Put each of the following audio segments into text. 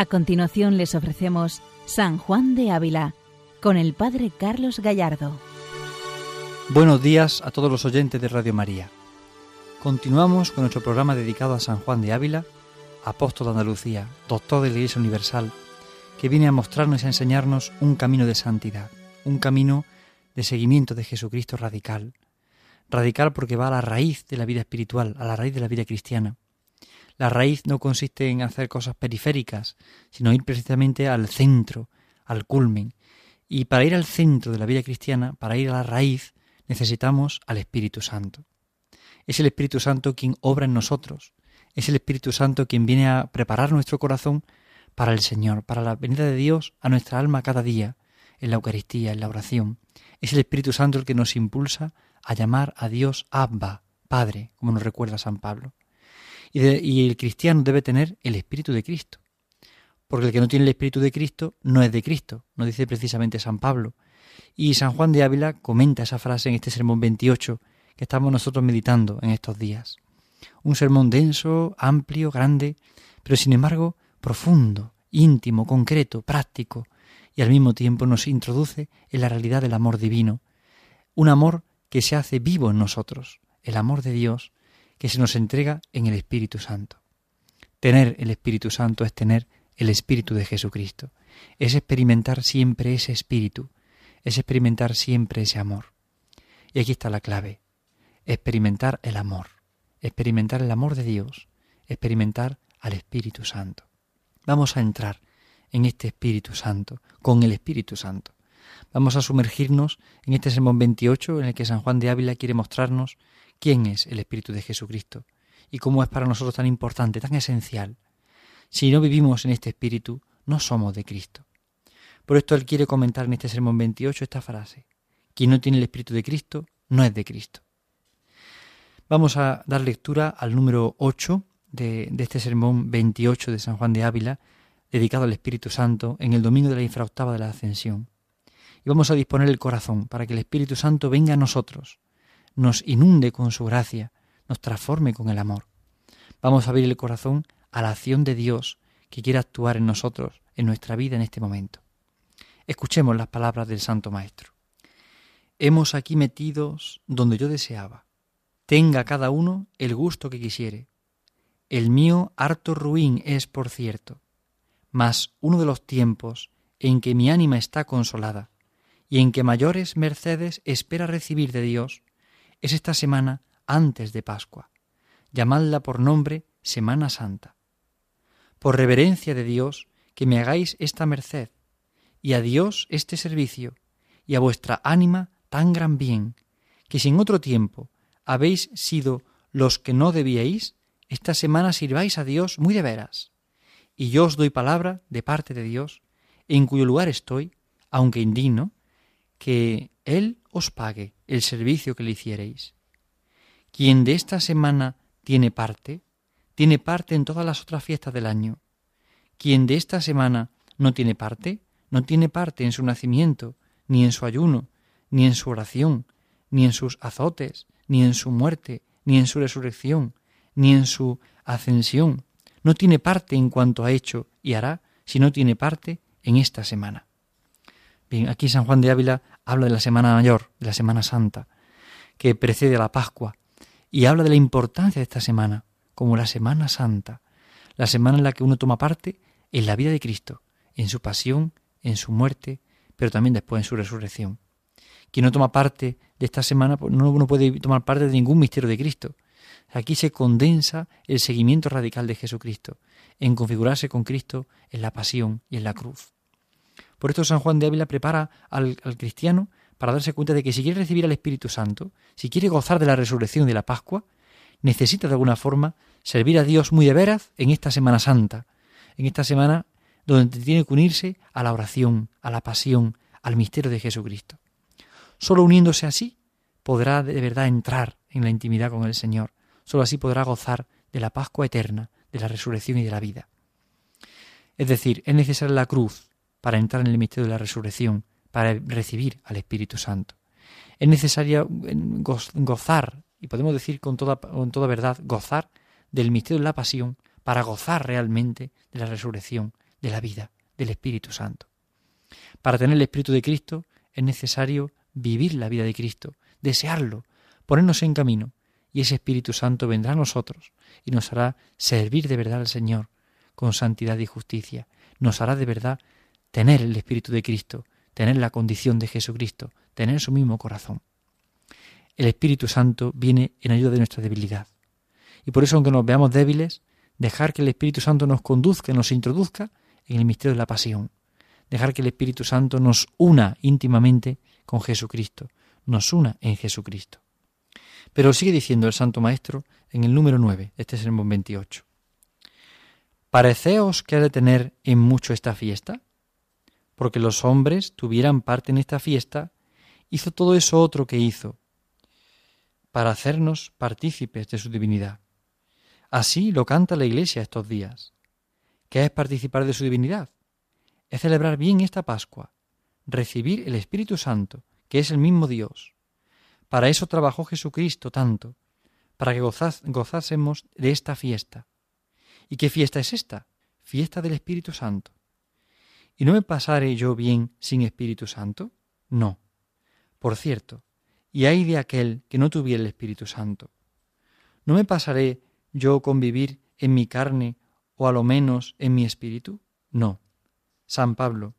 A continuación les ofrecemos San Juan de Ávila con el Padre Carlos Gallardo. Buenos días a todos los oyentes de Radio María. Continuamos con nuestro programa dedicado a San Juan de Ávila, apóstol de Andalucía, doctor de la Iglesia Universal, que viene a mostrarnos y a enseñarnos un camino de santidad, un camino de seguimiento de Jesucristo radical. Radical porque va a la raíz de la vida espiritual, a la raíz de la vida cristiana. La raíz no consiste en hacer cosas periféricas, sino ir precisamente al centro, al culmen. Y para ir al centro de la vida cristiana, para ir a la raíz, necesitamos al Espíritu Santo. Es el Espíritu Santo quien obra en nosotros. Es el Espíritu Santo quien viene a preparar nuestro corazón para el Señor, para la venida de Dios a nuestra alma cada día, en la Eucaristía, en la oración. Es el Espíritu Santo el que nos impulsa a llamar a Dios Abba, Padre, como nos recuerda San Pablo. Y, el cristiano debe tener el Espíritu de Cristo. Porque el que no tiene el Espíritu de Cristo no es de Cristo, nos dice precisamente San Pablo. Y San Juan de Ávila comenta esa frase en este sermón 28 que estamos nosotros meditando en estos días. Un sermón denso, amplio, grande, pero sin embargo profundo, íntimo, concreto, práctico, y al mismo tiempo nos introduce en la realidad del amor divino, un amor que se hace vivo en nosotros, el amor de Dios que se nos entrega en el Espíritu Santo. Tener el Espíritu Santo es tener el Espíritu de Jesucristo, es experimentar siempre ese Espíritu, es experimentar siempre ese amor. Y aquí está la clave, experimentar el amor, experimentar el amor de Dios, experimentar al Espíritu Santo. Vamos a entrar en este Espíritu Santo, con el Espíritu Santo. Vamos a sumergirnos en este sermón 28 en el que San Juan de Ávila quiere mostrarnos quién es el Espíritu de Jesucristo y cómo es para nosotros tan importante, tan esencial. Si no vivimos en este Espíritu, no somos de Cristo. Por esto él quiere comentar en este sermón 28 esta frase. Quien no tiene el Espíritu de Cristo no es de Cristo. Vamos a dar lectura al número 8 de, este sermón 28 de San Juan de Ávila, dedicado al Espíritu Santo, en el domingo de la infraoctava de la Ascensión. Y vamos a disponer el corazón para que el Espíritu Santo venga a nosotros, nos inunde con su gracia, nos transforme con el amor. Vamos a abrir el corazón a la acción de Dios que quiere actuar en nosotros, en nuestra vida en este momento. Escuchemos las palabras del Santo Maestro. Hemos aquí metidos donde yo deseaba. Tenga cada uno el gusto que quisiere. El mío harto ruin es, por cierto, mas uno de los tiempos en que mi ánima está consolada y en que mayores mercedes espera recibir de Dios, es esta semana antes de Pascua. Llamadla por nombre Semana Santa. Por reverencia de Dios, que me hagáis esta merced, y a Dios este servicio, y a vuestra ánima tan gran bien, que si en otro tiempo habéis sido los que no debíais, esta semana sirváis a Dios muy de veras. Y yo os doy palabra de parte de Dios, en cuyo lugar estoy, aunque indigno, que Él os pague el servicio que le hiciereis. Quien de esta semana tiene parte, tiene parte en todas las otras fiestas del año. Quien de esta semana no tiene parte, no tiene parte en su nacimiento, ni en su ayuno, ni en su oración, ni en sus azotes, ni en su muerte, ni en su resurrección, ni en su ascensión. No tiene parte en cuanto ha hecho y hará, si no tiene parte en esta semana. Bien, aquí San Juan de Ávila habla de la Semana Mayor, de la Semana Santa, que precede a la Pascua, y habla de la importancia de esta semana, como la Semana Santa, la semana en la que uno toma parte en la vida de Cristo, en su pasión, en su muerte, pero también después en su resurrección. Quien no toma parte de esta semana pues no, no puede tomar parte de ningún misterio de Cristo. Aquí se condensa el seguimiento radical de Jesucristo, en configurarse con Cristo en la pasión y en la cruz. Por esto San Juan de Ávila prepara al, cristiano para darse cuenta de que si quiere recibir al Espíritu Santo, si quiere gozar de la resurrección de la Pascua, necesita de alguna forma servir a Dios muy de veras en esta Semana Santa, en esta semana donde tiene que unirse a la oración, a la pasión, al misterio de Jesucristo. Solo uniéndose así podrá de verdad entrar en la intimidad con el Señor. Solo así podrá gozar de la Pascua eterna, de la resurrección y de la vida. Es decir, es necesaria la cruz, para entrar en el misterio de la resurrección, para recibir al Espíritu Santo. Es necesario gozar, y podemos decir con toda, con toda verdad, gozar del misterio de la pasión para gozar realmente de la resurrección, de la vida del Espíritu Santo. Para tener el Espíritu de Cristo es necesario vivir la vida de Cristo, desearlo, ponernos en camino, y ese Espíritu Santo vendrá a nosotros y nos hará servir de verdad al Señor con santidad y justicia. Nos hará de verdad tener el Espíritu de Cristo, tener la condición de Jesucristo, tener su mismo corazón. El Espíritu Santo viene en ayuda de nuestra debilidad. Y por eso, aunque nos veamos débiles, dejar que el Espíritu Santo nos conduzca, nos introduzca en el misterio de la pasión. Dejar que el Espíritu Santo nos una íntimamente con Jesucristo, nos una en Jesucristo. Pero sigue diciendo el Santo Maestro en el número 9, este es el 28. ¿Pareceos que ha de tener en mucho esta fiesta? Porque los hombres tuvieran parte en esta fiesta, hizo todo eso otro que hizo, para hacernos partícipes de su divinidad. Así lo canta la Iglesia estos días. ¿Qué es participar de su divinidad? Es celebrar bien esta Pascua, recibir el Espíritu Santo, que es el mismo Dios. Para eso trabajó Jesucristo tanto, para que gozásemos de esta fiesta. ¿Y qué fiesta es esta? Fiesta del Espíritu Santo. ¿Y no me pasaré yo bien sin Espíritu Santo? No. Por cierto, y hay de aquel que no tuviera el Espíritu Santo. ¿No me pasaré yo con vivir en mi carne o a lo menos en mi espíritu? No. San Pablo,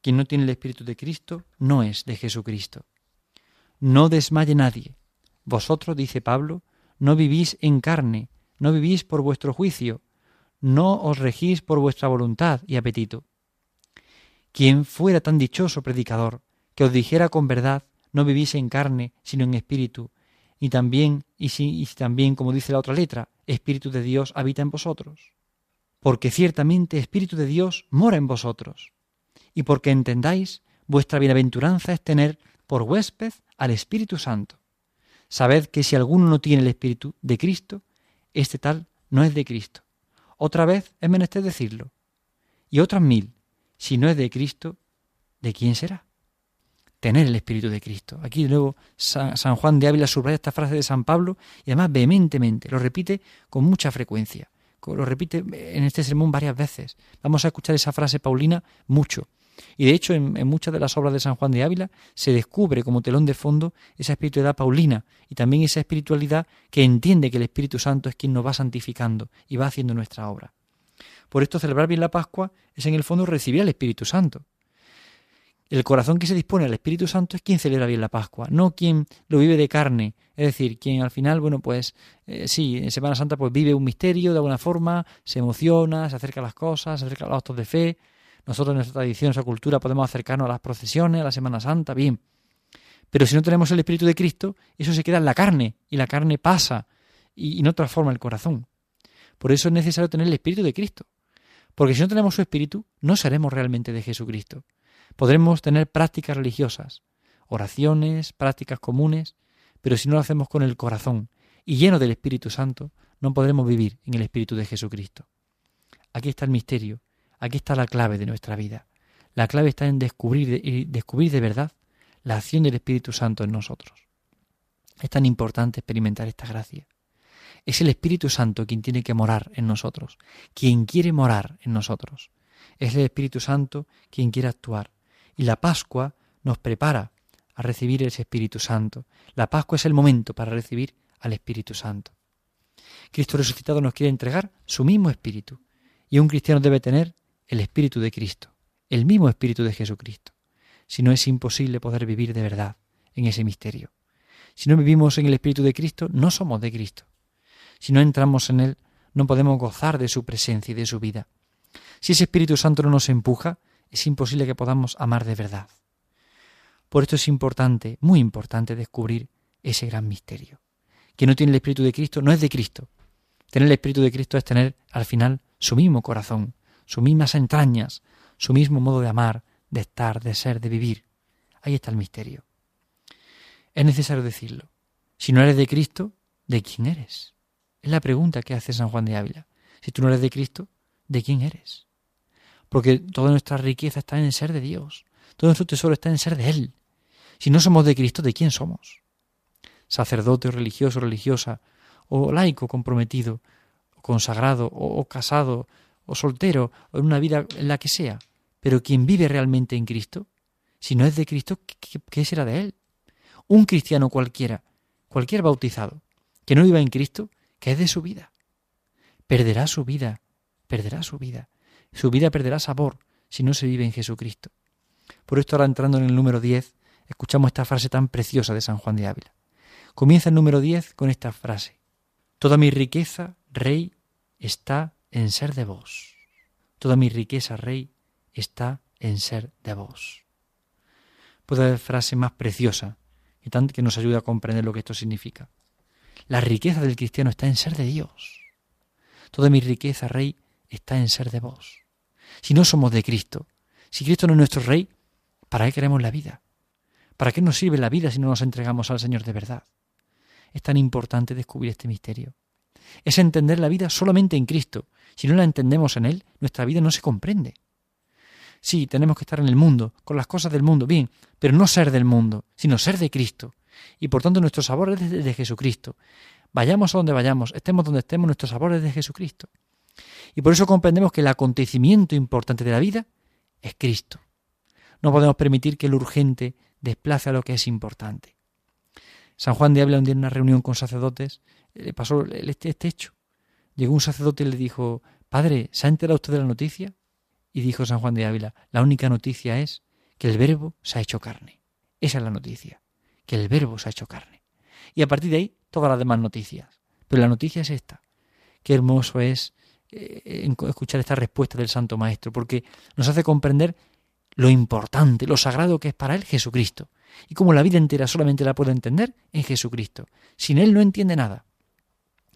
quien no tiene el Espíritu de Cristo, no es de Jesucristo. No desmaye nadie. Vosotros, dice Pablo, no vivís en carne, no vivís por vuestro juicio, no os regís por vuestra voluntad y apetito. Quien fuera tan dichoso predicador, que os dijera con verdad no vivís en carne, sino en espíritu, y también, y si, también, como dice la otra letra, Espíritu de Dios habita en vosotros. Porque ciertamente Espíritu de Dios mora en vosotros, y porque entendáis, vuestra bienaventuranza es tener por huésped al Espíritu Santo. Sabed que si alguno no tiene el Espíritu de Cristo, este tal no es de Cristo. Otra vez es menester decirlo. Y otras mil, si no es de Cristo, ¿de quién será? tener el Espíritu de Cristo. Aquí luego San, Juan de Ávila subraya esta frase de San Pablo y además vehementemente, lo repite con mucha frecuencia, lo repite en este sermón varias veces. Vamos a escuchar esa frase paulina mucho. Y de hecho en, en, muchas de las obras de San Juan de Ávila se descubre como telón de fondo esa espiritualidad paulina y también esa espiritualidad que entiende que el Espíritu Santo es quien nos va santificando y va haciendo nuestra obra. Por esto celebrar bien la Pascua es en el fondo recibir al Espíritu Santo. El corazón que se dispone al Espíritu Santo es quien celebra bien la Pascua, no quien lo vive de carne. Es decir, quien al final, bueno, pues eh, sí, en Semana Santa pues vive un misterio de alguna forma, se emociona, se acerca a las cosas, se acerca a los actos de fe. Nosotros en nuestra tradición, en nuestra cultura, podemos acercarnos a las procesiones, a la Semana Santa, bien. Pero si no tenemos el Espíritu de Cristo, eso se queda en la carne y la carne pasa y, y no transforma el corazón. Por eso es necesario tener el Espíritu de Cristo. Porque si no tenemos su Espíritu, no seremos realmente de Jesucristo. Podremos tener prácticas religiosas, oraciones, prácticas comunes, pero si no lo hacemos con el corazón y lleno del Espíritu Santo, no podremos vivir en el Espíritu de Jesucristo. Aquí está el misterio, aquí está la clave de nuestra vida. La clave está en descubrir, descubrir de verdad la acción del Espíritu Santo en nosotros. Es tan importante experimentar esta gracia. Es el Espíritu Santo quien tiene que morar en nosotros, quien quiere morar en nosotros. Es el Espíritu Santo quien quiere actuar. Y la Pascua nos prepara a recibir ese Espíritu Santo. La Pascua es el momento para recibir al Espíritu Santo. Cristo resucitado nos quiere entregar su mismo Espíritu. Y un cristiano debe tener el Espíritu de Cristo, el mismo Espíritu de Jesucristo. Si no es imposible poder vivir de verdad en ese misterio. Si no vivimos en el Espíritu de Cristo, no somos de Cristo. Si no entramos en Él, no podemos gozar de su presencia y de su vida. Si ese Espíritu Santo no nos empuja, es imposible que podamos amar de verdad. Por esto es importante, muy importante, descubrir ese gran misterio. Quien no tiene el Espíritu de Cristo no es de Cristo. Tener el Espíritu de Cristo es tener al final su mismo corazón, sus mismas entrañas, su mismo modo de amar, de estar, de ser, de vivir. Ahí está el misterio. Es necesario decirlo. Si no eres de Cristo, ¿de quién eres? Es la pregunta que hace San Juan de Ávila. Si tú no eres de Cristo, ¿de quién eres? porque toda nuestra riqueza está en el ser de Dios, todo nuestro tesoro está en el ser de Él. Si no somos de Cristo, ¿de quién somos? Sacerdote, religioso, religiosa, o laico comprometido, o consagrado, o, casado, o soltero, o en una vida en la que sea. Pero quien vive realmente en Cristo, si no es de Cristo, ¿qué, será de él? Un cristiano cualquiera, cualquier bautizado, que no viva en Cristo, ¿qué es de su vida? Perderá su vida, perderá su vida. Su vida perderá sabor si no se vive en Jesucristo. Por esto ahora entrando en el número 10, escuchamos esta frase tan preciosa de San Juan de Ávila. Comienza el número 10 con esta frase. Toda mi riqueza, Rey, está en ser de vos. Toda mi riqueza, Rey, está en ser de vos. Puede haber frase más preciosa y tanto que nos ayuda a comprender lo que esto significa. La riqueza del cristiano está en ser de Dios. Toda mi riqueza, Rey, está en ser de vos. Si no somos de Cristo, si Cristo no es nuestro Rey, ¿para qué queremos la vida? ¿Para qué nos sirve la vida si no nos entregamos al Señor de verdad? Es tan importante descubrir este misterio. Es entender la vida solamente en Cristo. Si no la entendemos en Él, nuestra vida no se comprende. Sí, tenemos que estar en el mundo, con las cosas del mundo, bien, pero no ser del mundo, sino ser de Cristo. Y por tanto nuestro sabor es de, Jesucristo. Vayamos a donde vayamos, estemos donde estemos, nuestro sabor es de Jesucristo. Y por eso comprendemos que el acontecimiento importante de la vida es Cristo. No podemos permitir que el urgente desplace a lo que es importante. San Juan de Ávila un día en una reunión con sacerdotes le pasó este, este hecho. Llegó un sacerdote y le dijo, Padre, ¿se ha enterado usted de la noticia? Y dijo San Juan de Ávila, la única noticia es que el verbo se ha hecho carne. Esa es la noticia, que el verbo se ha hecho carne. Y a partir de ahí, todas las demás noticias. Pero la noticia es esta. Qué hermoso es eh, escuchar esta respuesta del Santo Maestro, porque nos hace comprender lo importante, lo sagrado que es para él Jesucristo. Y como la vida entera solamente la puede entender en Jesucristo. Sin él no entiende nada.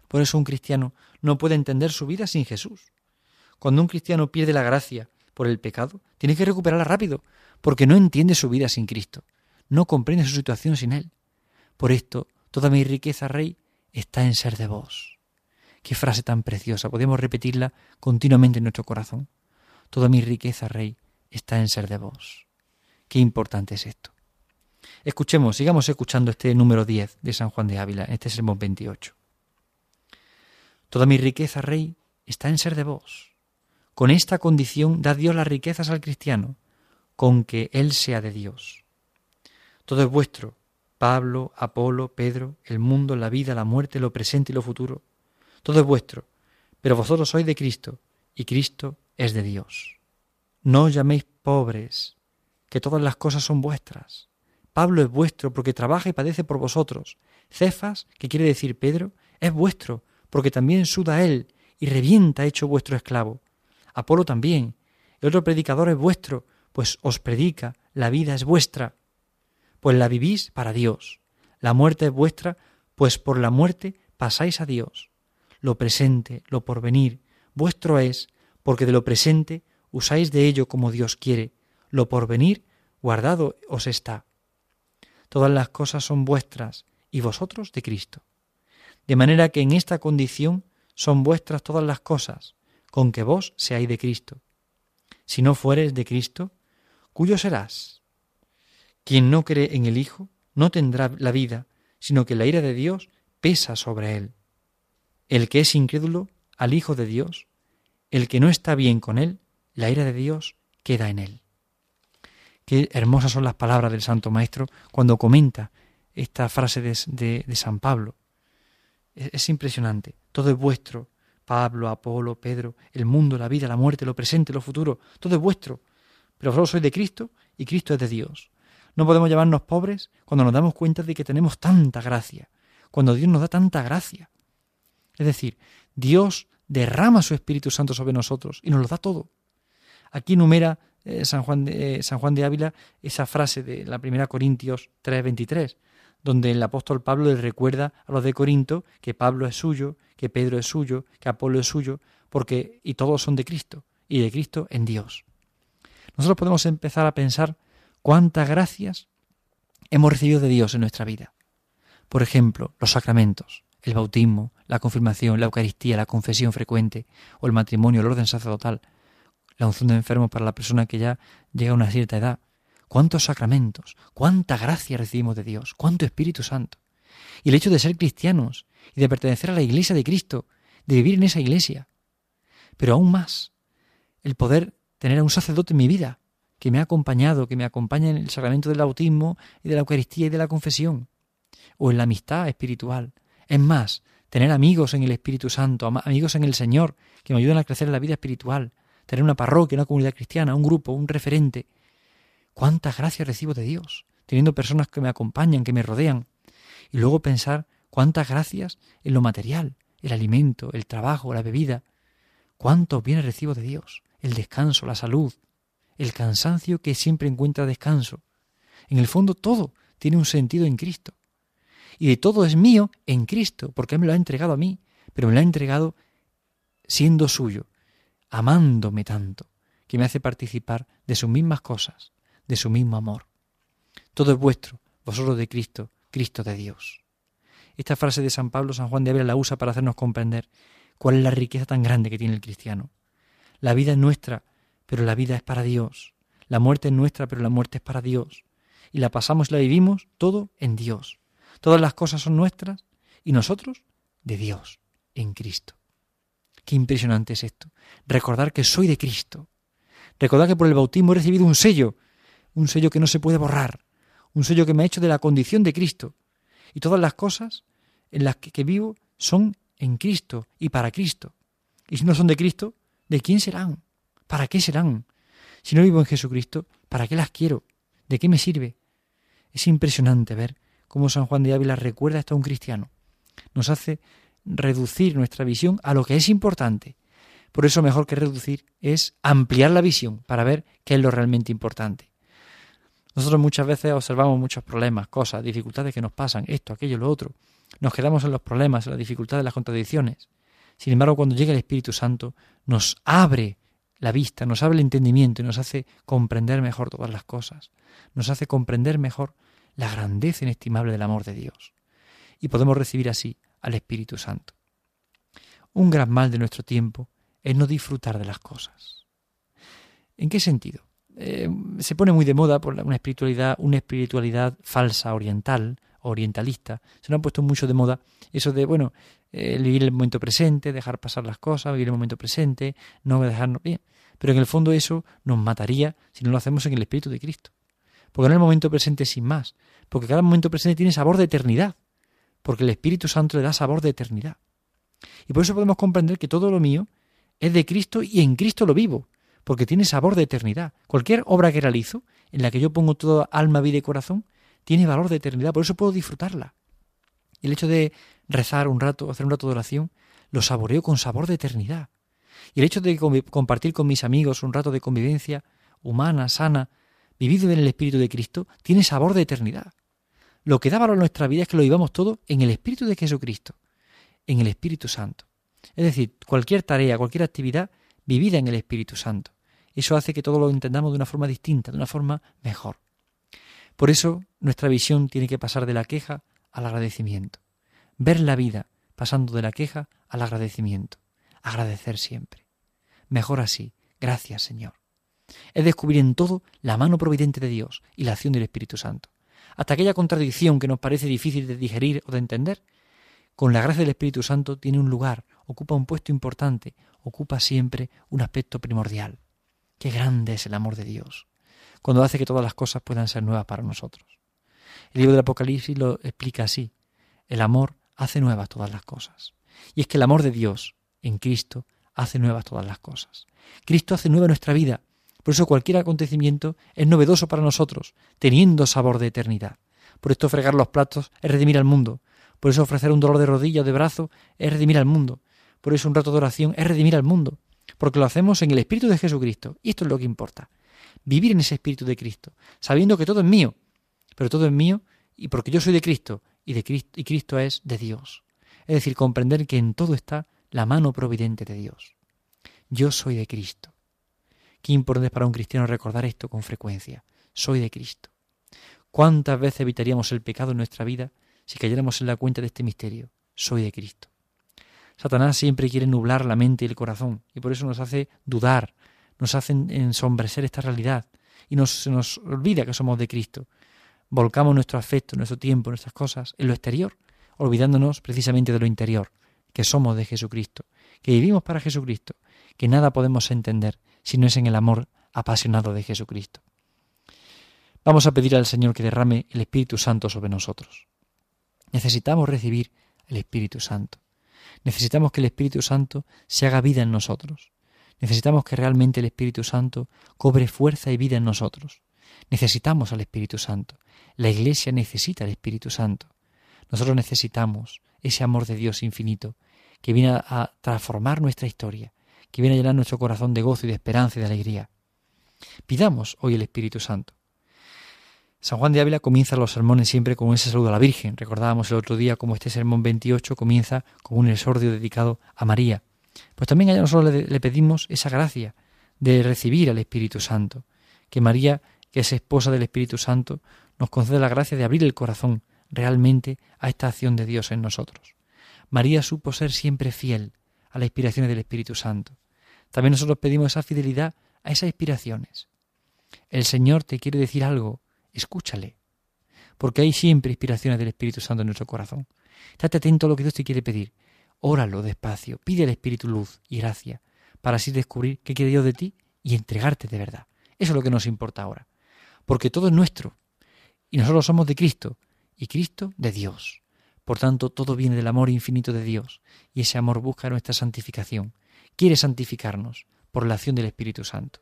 Por eso un cristiano no puede entender su vida sin Jesús. Cuando un cristiano pierde la gracia por el pecado, tiene que recuperarla rápido, porque no entiende su vida sin Cristo, no comprende su situación sin Él. Por esto, toda mi riqueza, Rey, está en ser de vos. Qué frase tan preciosa, podemos repetirla continuamente en nuestro corazón. Toda mi riqueza, Rey, está en ser de vos. Qué importante es esto. Escuchemos, sigamos escuchando este número 10 de San Juan de Ávila, este sermón 28. Toda mi riqueza, Rey, está en ser de vos. Con esta condición da Dios las riquezas al cristiano, con que Él sea de Dios. Todo es vuestro, Pablo, Apolo, Pedro, el mundo, la vida, la muerte, lo presente y lo futuro. Todo es vuestro, pero vosotros sois de Cristo, y Cristo es de Dios. No os llaméis pobres, que todas las cosas son vuestras. Pablo es vuestro porque trabaja y padece por vosotros. Cefas, que quiere decir Pedro, es vuestro porque también suda él y revienta hecho vuestro esclavo. Apolo también. El otro predicador es vuestro, pues os predica, la vida es vuestra, pues la vivís para Dios. La muerte es vuestra, pues por la muerte pasáis a Dios. Lo presente, lo porvenir, vuestro es, porque de lo presente usáis de ello como Dios quiere, lo porvenir guardado os está. Todas las cosas son vuestras, y vosotros de Cristo. De manera que en esta condición son vuestras todas las cosas, con que vos seáis de Cristo. Si no fueres de Cristo, ¿cuyo serás? Quien no cree en el Hijo no tendrá la vida, sino que la ira de Dios pesa sobre él. El que es incrédulo al Hijo de Dios, el que no está bien con él, la ira de Dios queda en él. Qué hermosas son las palabras del Santo Maestro cuando comenta esta frase de, San Pablo. es impresionante. Todo es vuestro, Pablo, Apolo, Pedro, el mundo, la vida, la muerte, lo presente, lo futuro, todo es vuestro. Pero vosotros sois de Cristo y Cristo es de Dios. No podemos llamarnos pobres cuando nos damos cuenta de que tenemos tanta gracia, cuando Dios nos da tanta gracia. Es decir, Dios derrama su Espíritu Santo sobre nosotros y nos lo da todo. Aquí enumera eh, San, Juan de, eh, San Juan de Ávila esa frase de la primera Corintios 3:23 donde el apóstol Pablo les recuerda a los de Corinto que Pablo es suyo, que Pedro es suyo, que Apolo es suyo, porque y todos son de Cristo, y de Cristo en Dios. Nosotros podemos empezar a pensar cuántas gracias hemos recibido de Dios en nuestra vida. Por ejemplo, los sacramentos, el bautismo, la confirmación, la Eucaristía, la confesión frecuente, o el matrimonio, el orden sacerdotal, la unción de enfermos para la persona que ya llega a una cierta edad, cuántos sacramentos, cuánta gracia recibimos de Dios, cuánto Espíritu Santo. Y el hecho de ser cristianos y de pertenecer a la iglesia de Cristo, de vivir en esa iglesia. Pero aún más, el poder tener a un sacerdote en mi vida, que me ha acompañado, que me acompaña en el sacramento del bautismo y de la Eucaristía y de la confesión, o en la amistad espiritual. Es más, tener amigos en el Espíritu Santo, amigos en el Señor, que me ayuden a crecer en la vida espiritual, tener una parroquia, una comunidad cristiana, un grupo, un referente. ¿Cuántas gracias recibo de Dios? Teniendo personas que me acompañan, que me rodean. Y luego pensar cuántas gracias en lo material, el alimento, el trabajo, la bebida. ¿Cuántos bienes recibo de Dios? El descanso, la salud, el cansancio que siempre encuentra descanso. En el fondo todo tiene un sentido en Cristo. Y de todo es mío en Cristo, porque Él me lo ha entregado a mí, pero me lo ha entregado siendo suyo, amándome tanto, que me hace participar de sus mismas cosas, de su mismo amor. Todo es vuestro, vosotros de Cristo, Cristo de Dios. Esta frase de San Pablo, San Juan de Ávila la usa para hacernos comprender cuál es la riqueza tan grande que tiene el cristiano. La vida es nuestra, pero la vida es para Dios. La muerte es nuestra, pero la muerte es para Dios. Y la pasamos y la vivimos todo en Dios. Todas las cosas son nuestras y nosotros de Dios, en Cristo. Qué impresionante es esto. Recordar que soy de Cristo. Recordar que por el bautismo he recibido un sello, un sello que no se puede borrar, un sello que me ha hecho de la condición de Cristo. Y todas las cosas en las que, que vivo son en Cristo y para Cristo. Y si no son de Cristo, ¿de quién serán? ¿Para qué serán? Si no vivo en Jesucristo, ¿para qué las quiero? ¿De qué me sirve? Es impresionante ver cómo San Juan de Ávila recuerda esto a un cristiano. Nos hace reducir nuestra visión a lo que es importante. Por eso mejor que reducir es ampliar la visión para ver qué es lo realmente importante. Nosotros muchas veces observamos muchos problemas, cosas, dificultades que nos pasan, esto, aquello, lo otro. Nos quedamos en los problemas, en las dificultades, las contradicciones. Sin embargo, cuando llega el Espíritu Santo, nos abre la vista, nos abre el entendimiento y nos hace comprender mejor todas las cosas. Nos hace comprender mejor la grandeza inestimable del amor de Dios. Y podemos recibir así al Espíritu Santo. Un gran mal de nuestro tiempo es no disfrutar de las cosas. ¿En qué sentido? Eh, se pone muy de moda por una espiritualidad, una espiritualidad falsa oriental, orientalista. Se nos ha puesto mucho de moda eso de, bueno, eh, vivir el momento presente, dejar pasar las cosas, vivir el momento presente, no dejarnos bien. Pero en el fondo eso nos mataría si no lo hacemos en el Espíritu de Cristo. Porque en el momento presente sin más. Porque cada momento presente tiene sabor de eternidad. Porque el Espíritu Santo le da sabor de eternidad. Y por eso podemos comprender que todo lo mío es de Cristo y en Cristo lo vivo. Porque tiene sabor de eternidad. Cualquier obra que realizo, en la que yo pongo toda alma, vida y corazón, tiene valor de eternidad. Por eso puedo disfrutarla. El hecho de rezar un rato, hacer un rato de oración, lo saboreo con sabor de eternidad. Y el hecho de compartir con mis amigos un rato de convivencia humana, sana, vivido en el Espíritu de Cristo, tiene sabor de eternidad. Lo que da valor a nuestra vida es que lo vivamos todo en el Espíritu de Jesucristo, en el Espíritu Santo. Es decir, cualquier tarea, cualquier actividad vivida en el Espíritu Santo. Eso hace que todo lo entendamos de una forma distinta, de una forma mejor. Por eso nuestra visión tiene que pasar de la queja al agradecimiento. Ver la vida pasando de la queja al agradecimiento. Agradecer siempre. Mejor así. Gracias, Señor. Es descubrir en todo la mano providente de Dios y la acción del Espíritu Santo. Hasta aquella contradicción que nos parece difícil de digerir o de entender, con la gracia del Espíritu Santo tiene un lugar, ocupa un puesto importante, ocupa siempre un aspecto primordial. Qué grande es el amor de Dios, cuando hace que todas las cosas puedan ser nuevas para nosotros. El libro del Apocalipsis lo explica así. El amor hace nuevas todas las cosas. Y es que el amor de Dios en Cristo hace nuevas todas las cosas. Cristo hace nueva nuestra vida. Por eso cualquier acontecimiento es novedoso para nosotros, teniendo sabor de eternidad. Por esto fregar los platos es redimir al mundo. Por eso ofrecer un dolor de rodilla o de brazo es redimir al mundo. Por eso un rato de oración es redimir al mundo. Porque lo hacemos en el Espíritu de Jesucristo. Y esto es lo que importa. Vivir en ese Espíritu de Cristo, sabiendo que todo es mío. Pero todo es mío y porque yo soy de Cristo y, de Cristo, y Cristo es de Dios. Es decir, comprender que en todo está la mano providente de Dios. Yo soy de Cristo. Qué importante es para un cristiano recordar esto con frecuencia. Soy de Cristo. ¿Cuántas veces evitaríamos el pecado en nuestra vida si cayéramos en la cuenta de este misterio? Soy de Cristo. Satanás siempre quiere nublar la mente y el corazón y por eso nos hace dudar, nos hace ensombrecer esta realidad y nos, se nos olvida que somos de Cristo volcamos nuestro afecto, nuestro tiempo, nuestras cosas en lo exterior, olvidándonos precisamente de lo interior, que somos de Jesucristo, que vivimos para Jesucristo, que nada podemos entender si no es en el amor apasionado de Jesucristo. Vamos a pedir al Señor que derrame el Espíritu Santo sobre nosotros. Necesitamos recibir el Espíritu Santo. Necesitamos que el Espíritu Santo se haga vida en nosotros. Necesitamos que realmente el Espíritu Santo cobre fuerza y vida en nosotros. Necesitamos al Espíritu Santo. La Iglesia necesita al Espíritu Santo. Nosotros necesitamos ese amor de Dios infinito que viene a transformar nuestra historia, que viene a llenar nuestro corazón de gozo y de esperanza y de alegría. Pidamos hoy el Espíritu Santo. San Juan de Ávila comienza los sermones siempre con ese saludo a la Virgen. Recordábamos el otro día como este sermón 28 comienza con un exordio dedicado a María. Pues también a nosotros le pedimos esa gracia de recibir al Espíritu Santo. Que María, que es esposa del Espíritu Santo, nos concede la gracia de abrir el corazón realmente a esta acción de Dios en nosotros. María supo ser siempre fiel a las inspiraciones del Espíritu Santo. También nosotros pedimos esa fidelidad a esas inspiraciones. El Señor te quiere decir algo, escúchale, porque hay siempre inspiraciones del Espíritu Santo en nuestro corazón. Estate atento a lo que Dios te quiere pedir. Óralo despacio, pide al Espíritu luz y gracia, para así descubrir qué quiere Dios de ti y entregarte de verdad. Eso es lo que nos importa ahora. Porque todo es nuestro, y nosotros somos de Cristo, y Cristo de Dios. Por tanto, todo viene del amor infinito de Dios, y ese amor busca nuestra santificación. Quiere santificarnos por la acción del Espíritu Santo.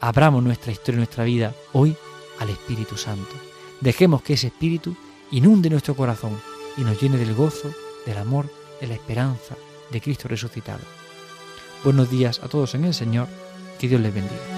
Abramos nuestra historia, nuestra vida hoy al Espíritu Santo. Dejemos que ese Espíritu inunde nuestro corazón y nos llene del gozo, del amor, de la esperanza de Cristo resucitado. Buenos días a todos en el Señor, que Dios les bendiga.